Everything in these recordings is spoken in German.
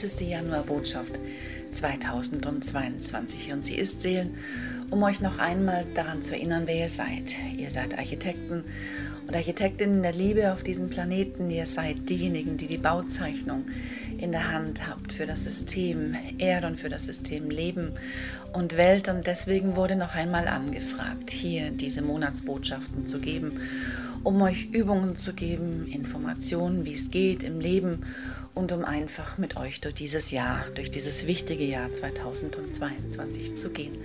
Dies ist die Januarbotschaft 2022 und sie ist Seelen, um euch noch einmal daran zu erinnern, wer ihr seid. Ihr seid Architekten und Architektinnen der Liebe auf diesem Planeten. Ihr seid diejenigen, die die Bauzeichnung in der Hand habt für das System Erde und für das System Leben und Welt. Und deswegen wurde noch einmal angefragt, hier diese Monatsbotschaften zu geben um euch Übungen zu geben, Informationen, wie es geht im Leben und um einfach mit euch durch dieses Jahr, durch dieses wichtige Jahr 2022 zu gehen.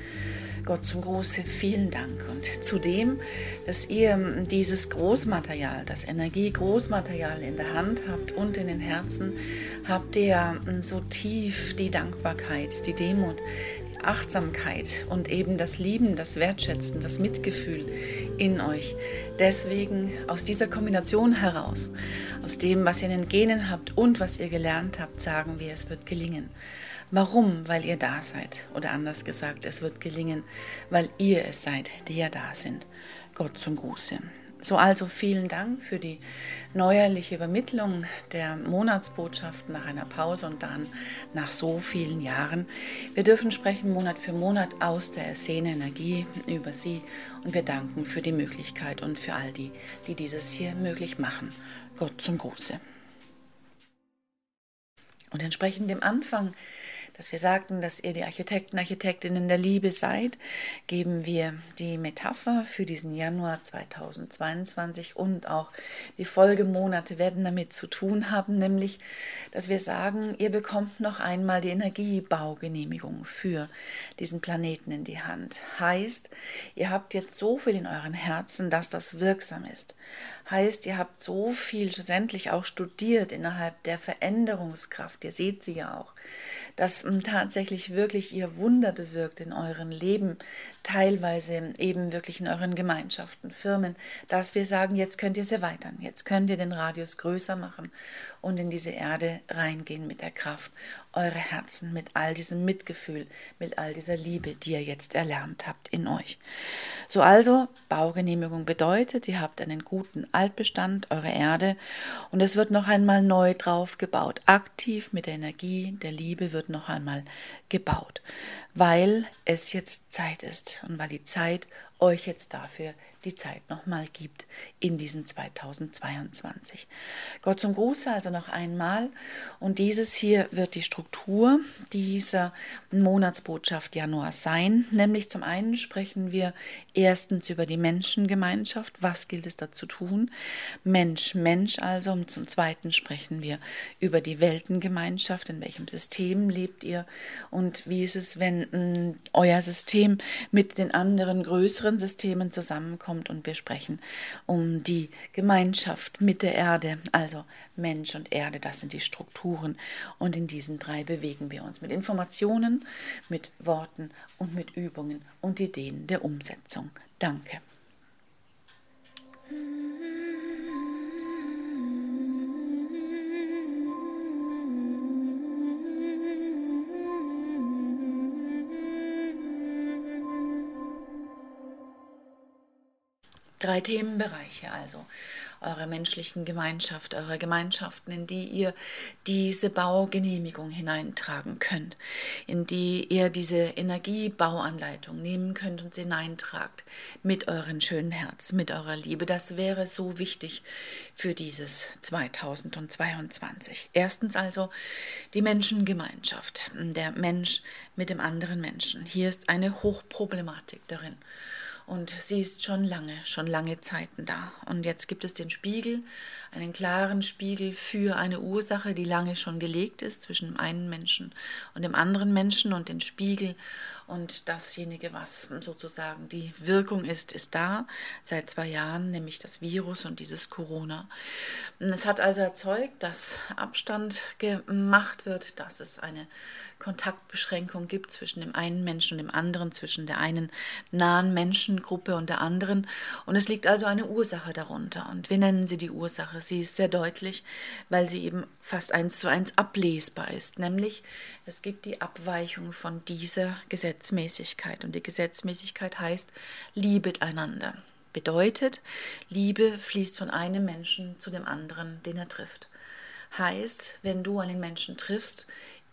Gott zum Große, vielen Dank. Und zudem, dass ihr dieses Großmaterial, das Energie-Großmaterial in der Hand habt und in den Herzen, habt ihr so tief die Dankbarkeit, die Demut, Achtsamkeit und eben das Lieben, das Wertschätzen, das Mitgefühl in euch. Deswegen aus dieser Kombination heraus, aus dem, was ihr in den Genen habt und was ihr gelernt habt, sagen wir, es wird gelingen. Warum? Weil ihr da seid. Oder anders gesagt, es wird gelingen, weil ihr es seid, die ja da sind. Gott zum Gruße. So also vielen Dank für die neuerliche Übermittlung der Monatsbotschaften nach einer Pause und dann nach so vielen Jahren. Wir dürfen sprechen Monat für Monat aus der Szene Energie über Sie und wir danken für die Möglichkeit und für all die, die dieses hier möglich machen. Gott zum Gruße. Und entsprechend dem Anfang dass wir sagten, dass ihr die Architekten, Architektinnen der Liebe seid, geben wir die Metapher für diesen Januar 2022 und auch die Folgemonate werden damit zu tun haben, nämlich, dass wir sagen, ihr bekommt noch einmal die Energiebaugenehmigung für diesen Planeten in die Hand. Heißt, ihr habt jetzt so viel in euren Herzen, dass das wirksam ist. Heißt, ihr habt so viel schlussendlich auch studiert innerhalb der Veränderungskraft. Ihr seht sie ja auch dass ähm, tatsächlich wirklich ihr Wunder bewirkt in euren Leben, teilweise eben wirklich in euren Gemeinschaften, Firmen, dass wir sagen, jetzt könnt ihr es erweitern, jetzt könnt ihr den Radius größer machen und in diese Erde reingehen mit der Kraft eurer Herzen, mit all diesem Mitgefühl, mit all dieser Liebe, die ihr jetzt erlernt habt in euch. So also, Baugenehmigung bedeutet, ihr habt einen guten Altbestand eurer Erde und es wird noch einmal neu drauf gebaut. Aktiv mit der Energie der Liebe wird noch einmal gebaut, weil es jetzt Zeit ist und weil die Zeit euch jetzt dafür die Zeit nochmal gibt in diesem 2022. Gott zum Gruße also noch einmal. Und dieses hier wird die Struktur dieser Monatsbotschaft Januar sein, nämlich zum einen sprechen wir erstens über die Menschengemeinschaft, was gilt es da zu tun, Mensch, Mensch also. Und zum zweiten sprechen wir über die Weltengemeinschaft, in welchem System lebt ihr? Und wie ist es, wenn mh, mm, euer System mit den anderen größeren Systemen zusammenkommt und wir sprechen um die Gemeinschaft mit der Erde, also Mensch und Erde, das sind die Strukturen und in diesen drei bewegen wir uns mit Informationen, mit Worten und mit Übungen und Ideen der Umsetzung. Danke. Drei Themenbereiche also. Eure menschlichen Gemeinschaft, eure Gemeinschaften, in die ihr diese Baugenehmigung hineintragen könnt, in die ihr diese Energiebauanleitung nehmen könnt und sie hineintragt mit euren schönen Herz, mit eurer Liebe. Das wäre so wichtig für dieses 2022. Erstens also die Menschengemeinschaft, der Mensch mit dem anderen Menschen. Hier ist eine Hochproblematik darin. Und sie ist schon lange, schon lange Zeiten da. Und jetzt gibt es den Spiegel, einen klaren Spiegel für eine Ursache, die lange schon gelegt ist zwischen dem einen Menschen und dem anderen Menschen und den Spiegel. Und dasjenige, was sozusagen die Wirkung ist, ist da seit zwei Jahren, nämlich das Virus und dieses Corona. Es hat also erzeugt, dass Abstand gemacht wird, dass es eine Kontaktbeschränkung gibt zwischen dem einen Menschen und dem anderen, zwischen der einen nahen Menschengruppe und der anderen. Und es liegt also eine Ursache darunter. Und wir nennen sie die Ursache. Sie ist sehr deutlich, weil sie eben fast eins zu eins ablesbar ist. Nämlich, es gibt die Abweichung von dieser Gesetzmäßigkeit. Und die Gesetzmäßigkeit heißt, liebet einander. Bedeutet, Liebe fließt von einem Menschen zu dem anderen, den er trifft. Heißt, wenn du einen Menschen triffst,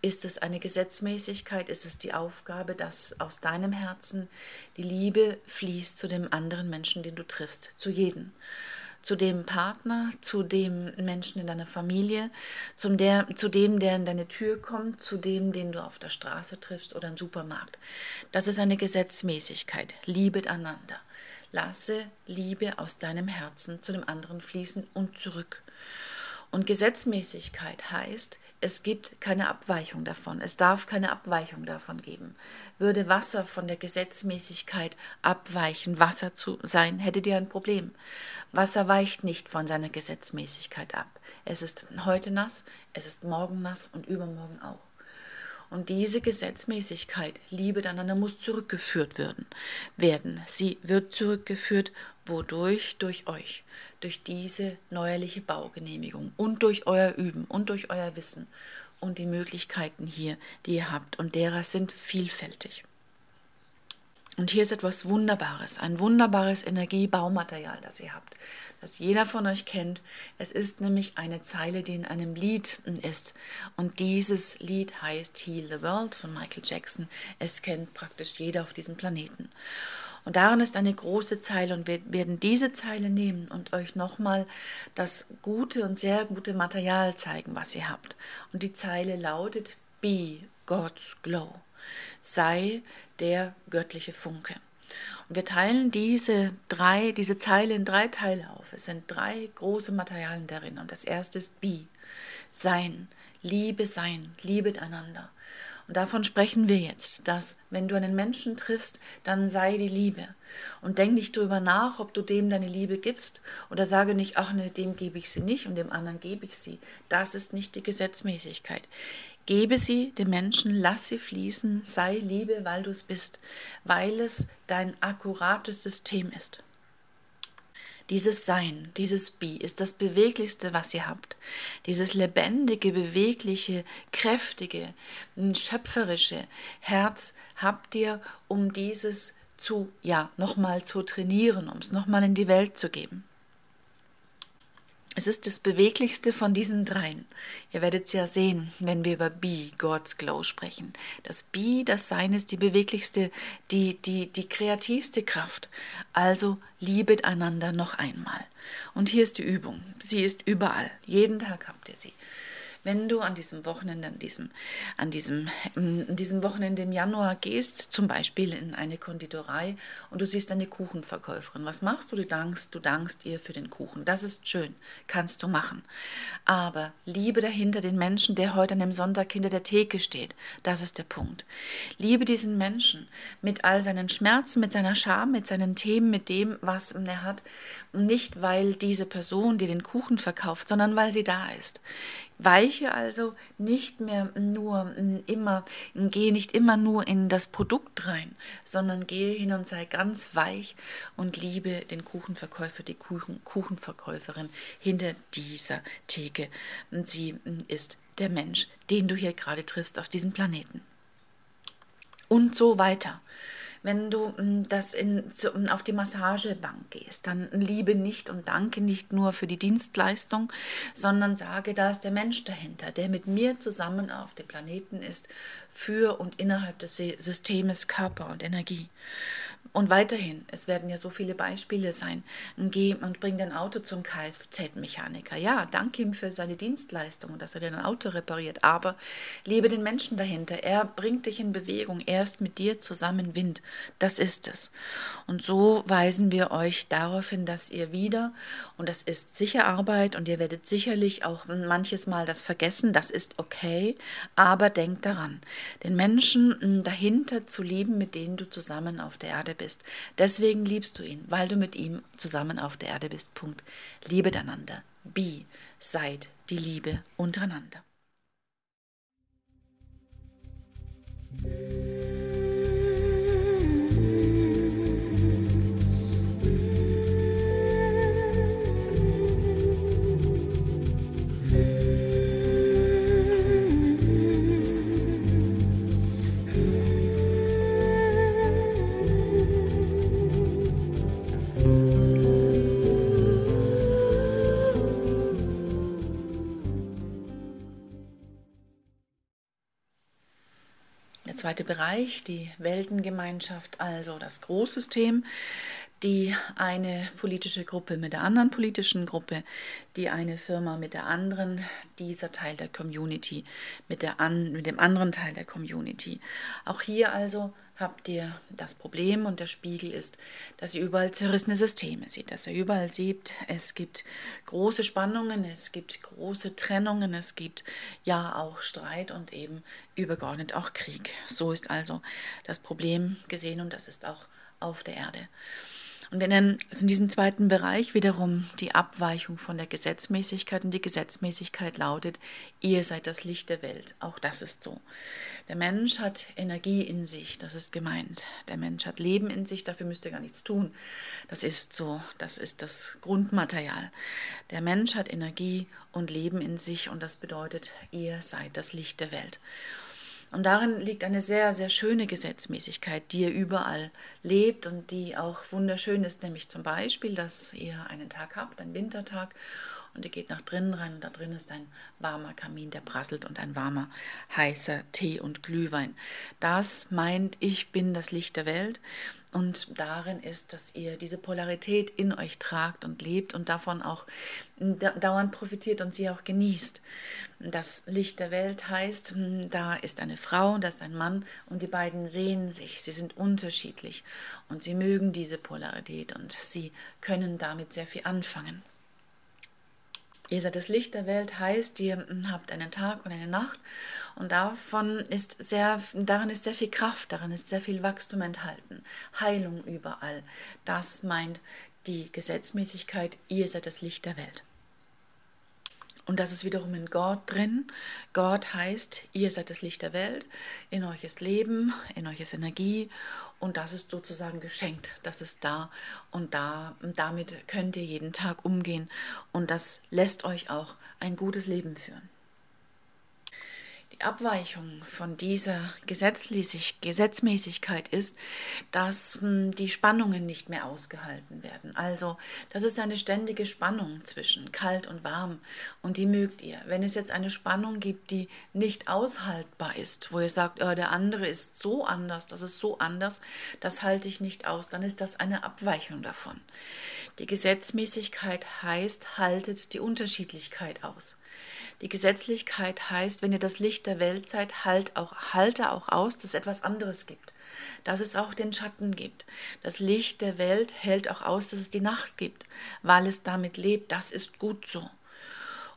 Ist es eine Gesetzmäßigkeit? Ist es die Aufgabe, dass aus deinem Herzen die Liebe fließt zu dem anderen Menschen, den du triffst, zu jedem? Zu dem Partner, zu dem Menschen in deiner Familie, zum der, zu dem, der in deine Tür kommt, zu dem, den du auf der Straße triffst oder im Supermarkt. Das ist eine Gesetzmäßigkeit. Liebet einander. Lasse Liebe aus deinem Herzen zu dem anderen fließen und zurück. Und Gesetzmäßigkeit heißt, es gibt keine Abweichung davon. Es darf keine Abweichung davon geben. Würde Wasser von der Gesetzmäßigkeit abweichen, Wasser zu sein, hättet ihr ein Problem. Wasser weicht nicht von seiner Gesetzmäßigkeit ab. Es ist heute nass, es ist morgen nass und übermorgen auch. Und diese Gesetzmäßigkeit, Liebe einander, muss zurückgeführt werden. werden. Sie wird zurückgeführt, wodurch? Durch euch durch diese neuerliche Baugenehmigung und durch euer Üben und durch euer Wissen und die Möglichkeiten hier, die ihr habt. Und derer sind vielfältig. Und hier ist etwas Wunderbares, ein wunderbares Energiebaumaterial, das ihr habt, das jeder von euch kennt. Es ist nämlich eine Zeile, die in einem Lied ist. Und dieses Lied heißt Heal the World von Michael Jackson. Es kennt praktisch jeder auf diesem Planeten. Und darin ist eine große Zeile und wir werden diese Zeile nehmen und euch nochmal das gute und sehr gute Material zeigen, was ihr habt. Und die Zeile lautet Be God's Glow. Sei der göttliche Funke. Und wir teilen diese drei, diese Zeile in drei Teile auf. Es sind drei große Materialien darin. Und das erste ist Be, Sein, Liebe sein, liebet einander. Und davon sprechen wir jetzt, dass wenn du einen Menschen triffst, dann sei die Liebe. Und denk nicht darüber nach, ob du dem deine Liebe gibst oder sage nicht, ach ne, dem gebe ich sie nicht und dem anderen gebe ich sie. Das ist nicht die Gesetzmäßigkeit. Gebe sie dem Menschen, lass sie fließen, sei Liebe, weil du es bist, weil es dein akkurates System ist. Dieses Sein, dieses Be ist das Beweglichste, was ihr habt. Dieses lebendige, bewegliche, kräftige, schöpferische Herz habt ihr, um dieses zu, ja, nochmal zu trainieren, um es nochmal in die Welt zu geben. Es ist das Beweglichste von diesen dreien. Ihr werdet es ja sehen, wenn wir über Be, God's Glow sprechen. Das Be, das Sein ist die beweglichste, die, die, die kreativste Kraft. Also liebet einander noch einmal. Und hier ist die Übung. Sie ist überall. Jeden Tag habt ihr sie. Wenn du an diesem Wochenende, an diesem, an diesem, an diesem Wochenende im Januar gehst, zum Beispiel in eine Konditorei und du siehst eine Kuchenverkäuferin, was machst du? Du dankst, du dankst ihr für den Kuchen. Das ist schön, kannst du machen. Aber Liebe dahinter den Menschen, der heute an dem Sonntag hinter der Theke steht, das ist der Punkt. Liebe diesen Menschen mit all seinen Schmerzen, mit seiner Scham, mit seinen Themen, mit dem, was er hat. Nicht, weil diese Person dir den Kuchen verkauft, sondern weil sie da ist. Weiche also nicht mehr nur mm, immer, gehe nicht immer nur in das Produkt rein, sondern gehe hin und sei ganz weich und liebe den Kuchenverkäufer, die Kuchen, Kuchenverkäuferin hinter dieser Theke. Sie mm, ist der Mensch, den du hier gerade triffst auf diesem Planeten. Und so weiter. Wenn du mm, das in, zu, mm, auf die Massagebank gehst, dann liebe nicht und danke nicht nur für die Dienstleistung, sondern sage, da ist der Mensch dahinter, der mit mir zusammen auf dem Planeten ist, für und innerhalb des Systems Körper und Energie. Und weiterhin, es werden ja so viele Beispiele sein. Geh und bring dein Auto zum Kfz-Mechaniker. Ja, danke ihm für seine Dienstleistung, dass er dein Auto repariert. Aber liebe den Menschen dahinter. Er bringt dich in Bewegung. Er ist mit dir zusammen Wind. Das ist es. Und so weisen wir euch darauf hin, dass ihr wieder, und das ist sicher Arbeit, und ihr werdet sicherlich auch manches Mal das vergessen, das ist okay, aber denkt daran, den Menschen dahinter zu lieben, mit denen du zusammen auf der Erde bist bist. Deswegen liebst du ihn, weil du mit ihm zusammen auf der Erde bist. Punkt. Liebet einander. Be, seid die Liebe untereinander. Zweite Bereich, die Weltengemeinschaft, also das Großsystem, die eine politische Gruppe mit der anderen politischen Gruppe, die eine Firma mit der anderen, dieser Teil der Community mit, der an, mit dem anderen Teil der Community. Auch hier also habt ihr das Problem und der Spiegel ist, dass ihr überall zerrissene Systeme seht, dass ihr überall seht, es gibt große Spannungen, es gibt große Trennungen, es gibt ja auch Streit und eben übergeordnet auch Krieg. So ist also das Problem gesehen und das ist auch auf der Erde. Und wir nennen also in diesem zweiten Bereich wiederum die Abweichung von der Gesetzmäßigkeit. Und die Gesetzmäßigkeit lautet, ihr seid das Licht der Welt. Auch das ist so. Der Mensch hat Energie in sich, das ist gemeint. Der Mensch hat Leben in sich, dafür müsst ihr gar nichts tun. Das ist so, das ist das Grundmaterial. Der Mensch hat Energie und Leben in sich und das bedeutet, ihr seid das Licht der Welt. Und darin liegt eine sehr, sehr schöne Gesetzmäßigkeit, die ihr überall lebt und die auch wunderschön ist, nämlich zum Beispiel, dass ihr einen Tag habt, einen Wintertag, und ihr geht nach drinnen rein und da drin ist ein warmer Kamin, der prasselt und ein warmer, heißer Tee und Glühwein. Das meint, ich bin das Licht der Welt und darin ist, dass ihr diese Polarität in euch tragt und lebt und davon auch dauernd profitiert und sie auch genießt. Das Licht der Welt heißt, da ist eine Frau, da ist ein Mann und die beiden sehen sich, sie sind unterschiedlich und sie mögen diese Polarität und sie können damit sehr viel anfangen. Ihr seid das Licht der Welt heißt, ihr habt einen Tag und eine Nacht und davon ist sehr, darin ist sehr viel Kraft, darin ist sehr viel Wachstum enthalten, Heilung überall. Das meint die Gesetzmäßigkeit, ihr seid das Licht der Welt. Und das ist wiederum in Gott drin. Gott heißt, ihr seid das Licht der Welt, in euch ist Leben, in euch ist Energie und das ist sozusagen geschenkt, das ist da und da damit könnt ihr jeden Tag umgehen und das lässt euch auch ein gutes Leben führen. Abweichung von dieser Gesetzmäßigkeit ist, dass hm, die Spannungen nicht mehr ausgehalten werden. Also das ist eine ständige Spannung zwischen kalt und warm und die mögt ihr. Wenn es jetzt eine Spannung gibt, die nicht aushaltbar ist, wo ihr sagt, oh, der andere ist so anders, das ist so anders, das halte ich nicht aus, dann ist das eine Abweichung davon. Die Gesetzmäßigkeit heißt, haltet die Unterschiedlichkeit aus. Die Gesetzlichkeit heißt, wenn ihr das Licht der Welt seid, halt auch, halte auch aus, dass es etwas anderes gibt, dass es auch den Schatten gibt. Das Licht der Welt hält auch aus, dass es die Nacht gibt, weil es damit lebt. Das ist gut so.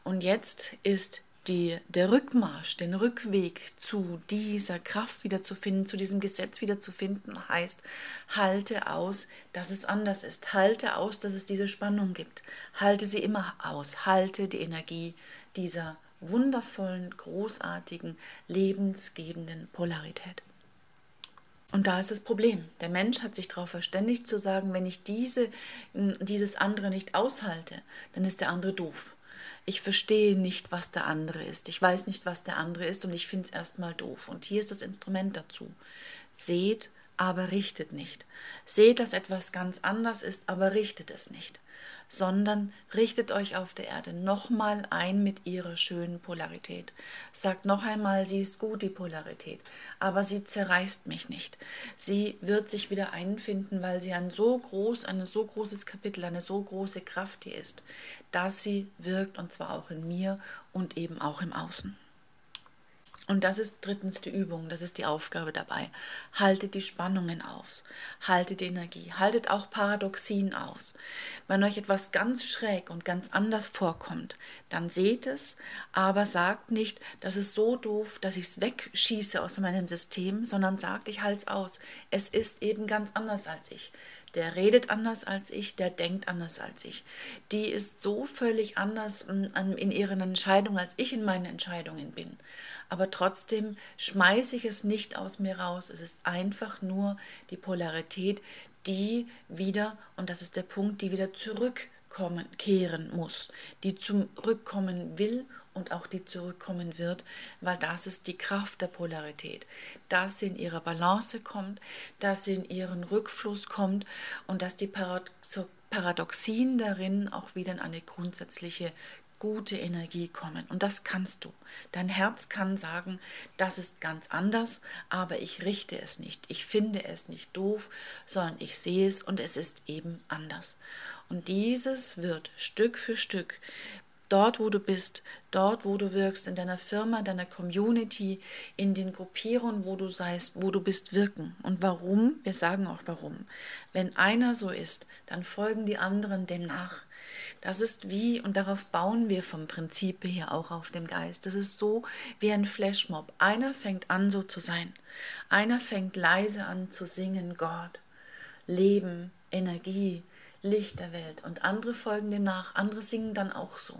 Und jetzt ist die, der Rückmarsch, den Rückweg zu dieser Kraft wiederzufinden, zu diesem Gesetz wiederzufinden, heißt, halte aus, dass es anders ist. Halte aus, dass es diese Spannung gibt. Halte sie immer aus. Halte die Energie dieser wundervollen, großartigen, lebensgebenden Polarität. Und da ist das Problem. Der Mensch hat sich darauf verständigt zu sagen, wenn ich diese, dieses andere nicht aushalte, dann ist der andere doof. Ich verstehe nicht, was der andere ist. Ich weiß nicht, was der andere ist und ich finde es erstmal doof. Und hier ist das Instrument dazu. Seht, aber richtet nicht. Seht, dass etwas ganz anders ist, aber richtet es nicht sondern richtet euch auf der Erde nochmal ein mit ihrer schönen Polarität. Sagt noch einmal, sie ist gut, die Polarität, aber sie zerreißt mich nicht. Sie wird sich wieder einfinden, weil sie ein so groß, ein so großes Kapitel, eine so große Kraft hier ist, dass sie wirkt und zwar auch in mir und eben auch im Außen. Und das ist drittens die Übung, das ist die Aufgabe dabei. Haltet die Spannungen aus, haltet die Energie, haltet auch Paradoxien aus. Wenn euch etwas ganz schräg und ganz anders vorkommt, dann seht es, aber sagt nicht, das ist so doof, dass ich es wegschieße aus meinem System, sondern sagt, ich halte es aus. Es ist eben ganz anders als ich der redet anders als ich, der denkt anders als ich. Die ist so völlig anders mm, in ihren Entscheidungen, als ich in meinen Entscheidungen bin. Aber trotzdem schmeiße ich es nicht aus mir raus. Es ist einfach nur die Polarität, die wieder, und das ist der Punkt, die wieder zurückkommen, kehren muss, die zurückkommen will und auch die zurückkommen wird, weil das ist die Kraft der Polarität, dass sie in ihrer Balance kommt, dass sie in ihren Rückfluss kommt und dass die Paradoxien darin auch wieder in eine grundsätzliche gute Energie kommen. Und das kannst du. Dein Herz kann sagen, das ist ganz anders, aber ich richte es nicht. Ich finde es nicht doof, sondern ich sehe es und es ist eben anders. Und dieses wird Stück für Stück dort, wo du bist, dort, wo du wirkst, in deiner Firma, deiner Community, in den Gruppierungen, wo du seist, wo du bist, wirken. Und warum? Wir sagen auch warum. Wenn einer so ist, dann folgen die anderen dem nach. Das ist wie, und darauf bauen wir vom Prinzip her auch auf dem Geist. Das ist so wie ein Flashmob. Einer fängt an, so zu sein. Einer fängt leise an zu singen, Gott, Leben, Energie, Licht der Welt. Und andere folgen dem nach, andere singen dann auch so.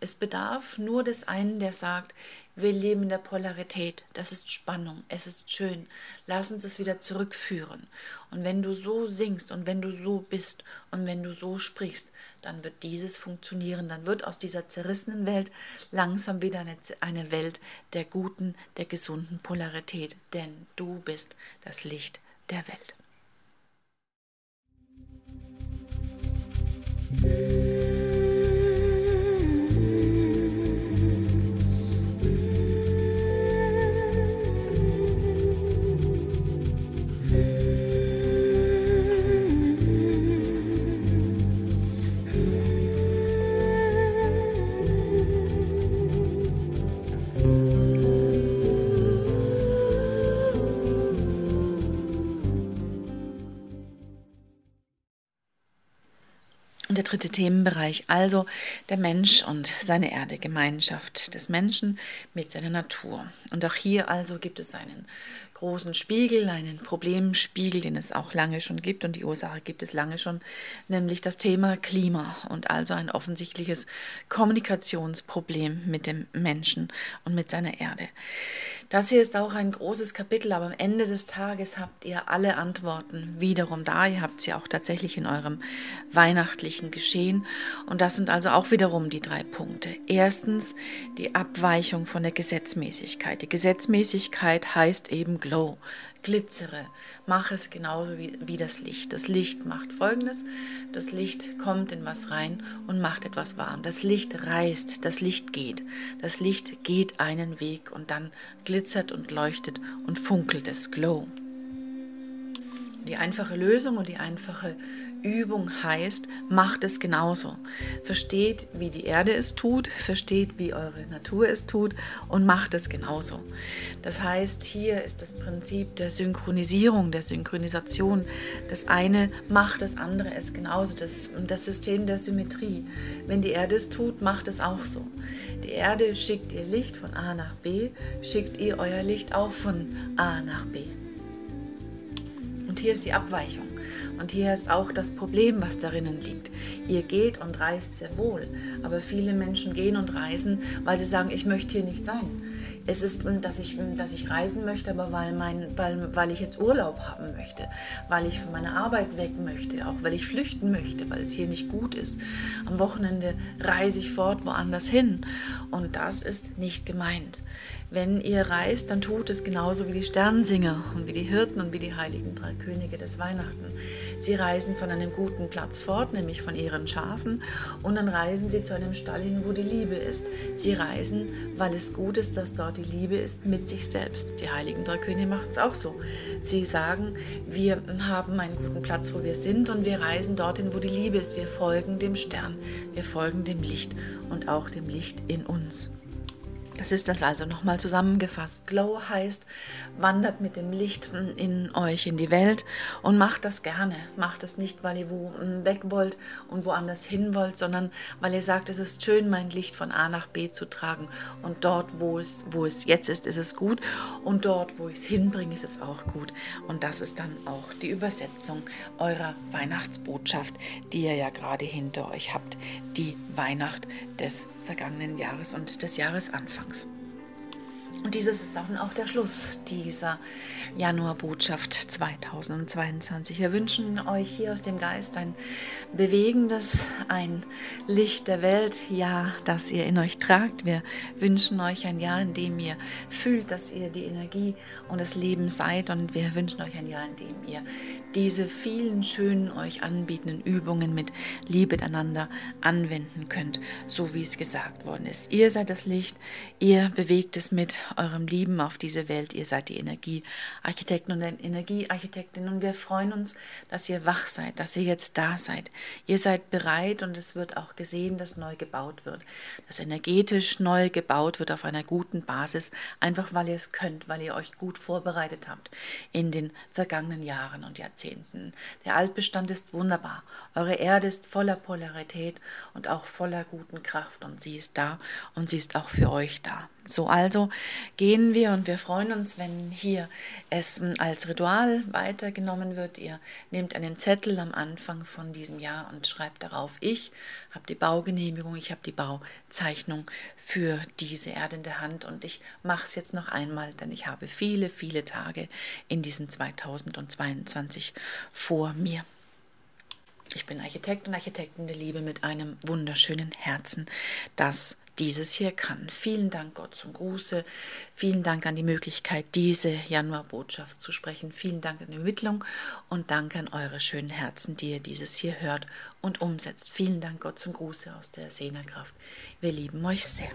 Es bedarf nur des einen, der sagt, wir leben in der Polarität, das ist Spannung, es ist schön, lass uns es wieder zurückführen. Und wenn du so singst und wenn du so bist und wenn du so sprichst, dann wird dieses funktionieren, dann wird aus dieser zerrissenen Welt langsam wieder eine, eine Welt der guten, der gesunden Polarität, denn du bist das Licht der Welt. Yeah. Der dritte Themenbereich, also der Mensch und seine Erde, Gemeinschaft des Menschen mit seiner Natur. Und auch hier also gibt es einen großen Spiegel, einen Problemspiegel, den es auch lange schon gibt und die Ursache gibt es lange schon, nämlich das Thema Klima und also ein offensichtliches Kommunikationsproblem mit dem Menschen und mit seiner Erde. Das hier ist auch ein großes Kapitel, aber am Ende des Tages habt ihr alle Antworten wiederum da. Ihr habt sie auch tatsächlich in eurem weihnachtlichen Geschehen. Und das sind also auch wiederum die drei Punkte. Erstens die Abweichung von der Gesetzmäßigkeit. Die Gesetzmäßigkeit heißt eben Glow glitzere, mach es genauso wie, wie das Licht. Das Licht macht folgendes: Das Licht kommt in was rein und macht etwas warm. Das Licht reißt, das Licht geht. Das Licht geht einen Weg und dann glitzert und leuchtet und funkelt es Glow. Die einfache Lösung und die einfache Übung heißt, macht es genauso. Versteht, wie die Erde es tut, versteht, wie eure Natur es tut und macht es genauso. Das heißt, hier ist das Prinzip der Synchronisierung, der Synchronisation. Das eine macht das andere es genauso. Das, das System der Symmetrie. Wenn die Erde es tut, macht es auch so. Die Erde schickt ihr Licht von A nach B, schickt ihr euer Licht auch von A nach B. Und hier ist die Abweichung. Und hier ist auch das Problem, was darinnen liegt. Ihr geht und reist sehr wohl, aber viele Menschen gehen und reisen, weil sie sagen, ich möchte hier nicht sein. Es ist, dass ich, dass ich reisen möchte, aber weil, mein, weil, weil ich jetzt Urlaub haben möchte, weil ich von meiner Arbeit weg möchte, auch weil ich flüchten möchte, weil es hier nicht gut ist. Am Wochenende reise ich fort woanders hin. Und das ist nicht gemeint. Wenn ihr reist, dann tut es genauso wie die Sternsinger und wie die Hirten und wie die heiligen drei Könige des Weihnachten. Sie reisen von einem guten Platz fort, nämlich von ihren Schafen, und dann reisen sie zu einem Stall hin, wo die Liebe ist. Sie reisen, weil es gut ist, dass dort die Liebe ist mit sich selbst. Die heiligen drei Könige machen es auch so. Sie sagen, wir haben einen guten Platz, wo wir sind, und wir reisen dorthin, wo die Liebe ist. Wir folgen dem Stern, wir folgen dem Licht und auch dem Licht in uns. Das ist das also nochmal zusammengefasst. Glow heißt, wandert mit dem Licht in euch in die Welt und macht das gerne. Macht es nicht, weil ihr wo hm, weg wollt und woanders hin wollt, sondern weil ihr sagt, es ist schön, mein Licht von A nach B zu tragen. Und dort, wo es, wo es jetzt ist, ist es gut. Und dort, wo ich es hinbringe, ist es auch gut. Und das ist dann auch die Übersetzung eurer Weihnachtsbotschaft, die ihr ja gerade hinter euch habt. Die Weihnacht des vergangenen Jahres und des Jahresanfangs. Und dieses ist auch der Schluss dieser Januarbotschaft 2022. Wir wünschen euch hier aus dem Geist ein bewegendes, ein Licht der Welt, ja, das ihr in euch tragt. Wir wünschen euch ein Jahr, in dem ihr fühlt, dass ihr die Energie und das Leben seid. Und wir wünschen euch ein Jahr, in dem ihr diese vielen schönen euch anbietenden Übungen mit Liebe miteinander anwenden könnt, so wie es gesagt worden ist. Ihr seid das Licht, ihr bewegt es mit eurem Lieben auf diese Welt, ihr seid die Energiearchitekten und Energiearchitektinnen und wir freuen uns, dass ihr wach seid, dass ihr jetzt da seid. Ihr seid bereit und es wird auch gesehen, dass neu gebaut wird, dass energetisch neu gebaut wird auf einer guten Basis, einfach weil ihr es könnt, weil ihr euch gut vorbereitet habt in den vergangenen Jahren und Jahrzehnten. Der Altbestand ist wunderbar. Eure Erde ist voller Polarität und auch voller guten Kraft und sie ist da und sie ist auch für euch da. So also gehen wir und wir freuen uns, wenn hier es als Ritual weitergenommen wird. Ihr nehmt einen Zettel am Anfang von diesem Jahr und schreibt darauf, ich habe die Baugenehmigung, ich habe die Bauzeichnung für diese Erde in der Hand und ich mache es jetzt noch einmal, denn ich habe viele, viele Tage in diesem 2022 vor mir. Ich bin Architekt und Architektin der Liebe mit einem wunderschönen Herzen, das dieses hier kann. Vielen Dank Gott zum Gruße. Vielen Dank an die Möglichkeit, diese Januarbotschaft zu sprechen. Vielen Dank an die Ermittlung und Dank an eure schönen Herzen, die ihr dieses hier hört und umsetzt. Vielen Dank Gott zum Gruße aus der Sehnerkraft. Wir lieben euch sehr.